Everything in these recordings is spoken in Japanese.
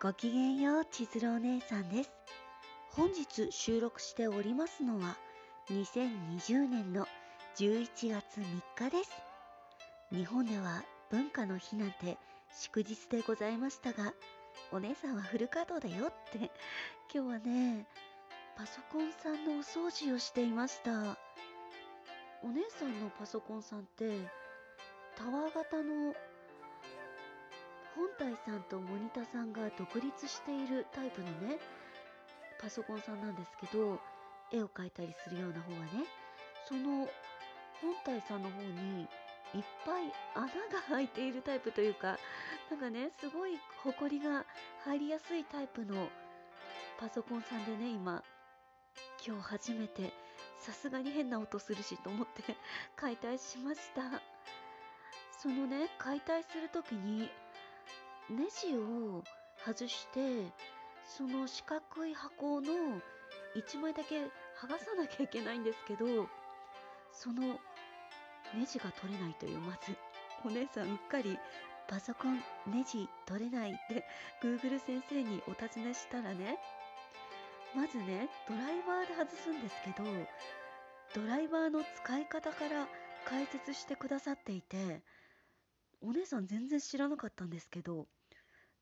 ごきげんよう、千鶴お姉さんです。本日収録しておりますのは、2020年の11月3日です。日本では文化の日なんて祝日でございましたが、お姉さんはフル稼働だよって、今日はね、パソコンさんのお掃除をしていました。お姉さんのパソコンさんって、タワー型の本体さんとモニタさんが独立しているタイプのねパソコンさんなんですけど絵を描いたりするような方はねその本体さんの方にいっぱい穴が開いているタイプというかなんかねすごいホコリが入りやすいタイプのパソコンさんでね今今日初めてさすがに変な音するしと思って 解体しました。そのね解体する時にネジを外してその四角い箱の1枚だけ剥がさなきゃいけないんですけどそのネジが取れないというまずお姉さんうっかりパソコンネジ取れないって Google 先生にお尋ねしたらねまずねドライバーで外すんですけどドライバーの使い方から解説してくださっていてお姉さん全然知らなかったんですけど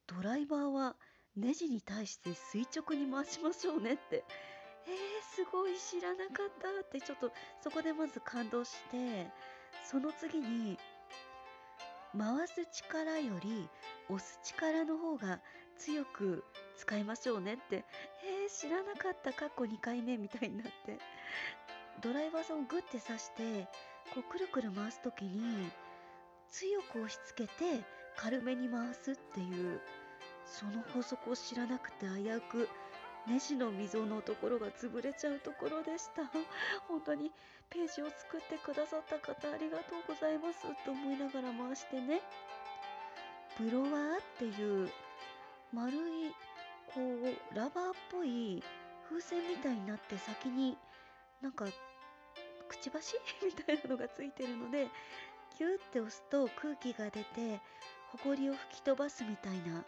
ドライバーはネジに対して垂直に回しましょうねって。えー、すごい知らなかったって。ちょっとそこでまず感動してその次に回す力より押す力の方が強く使いましょうねって。えー、知らなかった。かっこ2回目みたいになって。ドライバーさんをグッて刺してこうくるくる回す時に強く押し付けて軽めに回すっていうその法則を知らなくて危うくネジの溝のところが潰れちゃうところでした。本当にページを作ってくださった方ありがとうございますと思いながら回してね。ブロワーっていう丸いこうラバーっぽい風船みたいになって先になんかくちばし？みたいなのがついてるのでキューって押すと空気が出てほこりを吹き飛ばすみたいな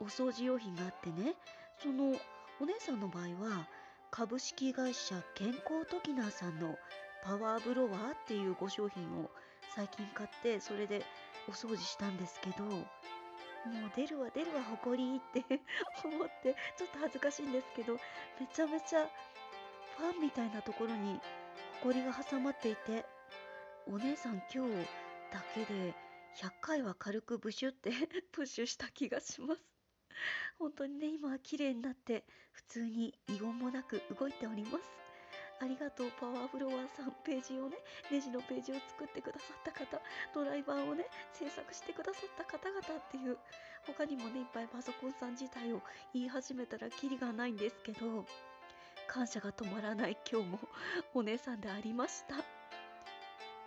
お掃除用品があってね。そのお姉さんの場合は株式会社健康トキナーさんのパワーブロワーっていうご商品を最近買ってそれでお掃除したんですけどもう出るわ出るわほこりって 思ってちょっと恥ずかしいんですけどめちゃめちゃファンみたいなところにほこりが挟まっていてお姉さん今日だけで100回は軽くブシュって プッシュした気がします。本当にね今は綺麗になって普通に異言もなく動いております。ありがとうパワーフロアさんページをねネジのページを作ってくださった方ドライバーをね制作してくださった方々っていう他にもねいっぱいパソコンさん自体を言い始めたらキリがないんですけど感謝が止まらない今日もお姉さんでありました。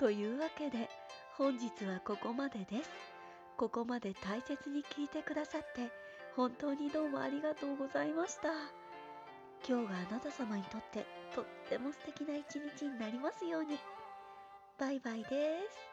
というわけで本日はここまでです。ここまで大切に聞いてくださって本当にどうもありがとうございました。今日があなた様にとってとっても素敵な一日になりますように。バイバイです。